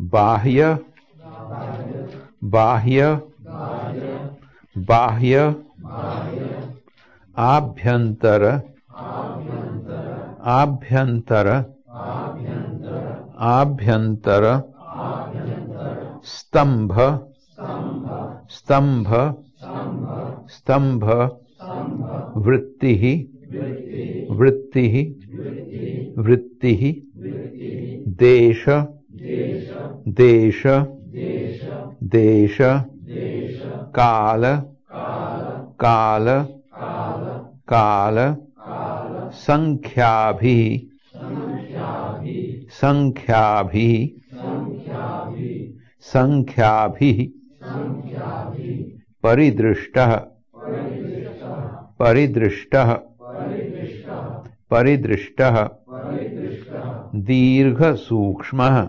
बाह्य बाह्य बाह्य आभ्यंतर आभ्यंतर आभ्यंतर स्तंभ स्तंभ स्तंभ वृत्ति वृत्ति वृत्ति देश देश देश। देश। काल। काल। काल। संख्या भी संख्या भी संख्या भी परिदृष्ट। परिदृष्ट। परिदृष्ट। दीर्घ सूक्ष्म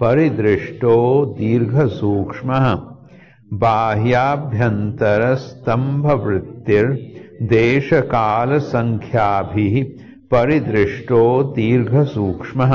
परिदृष्टो दीर्घ सूक्ष्म बाह्याभ्यंतर स्तंभ वृत्तिर देश काल संख्या परिदृष्टो दीर्घ सूक्ष्मः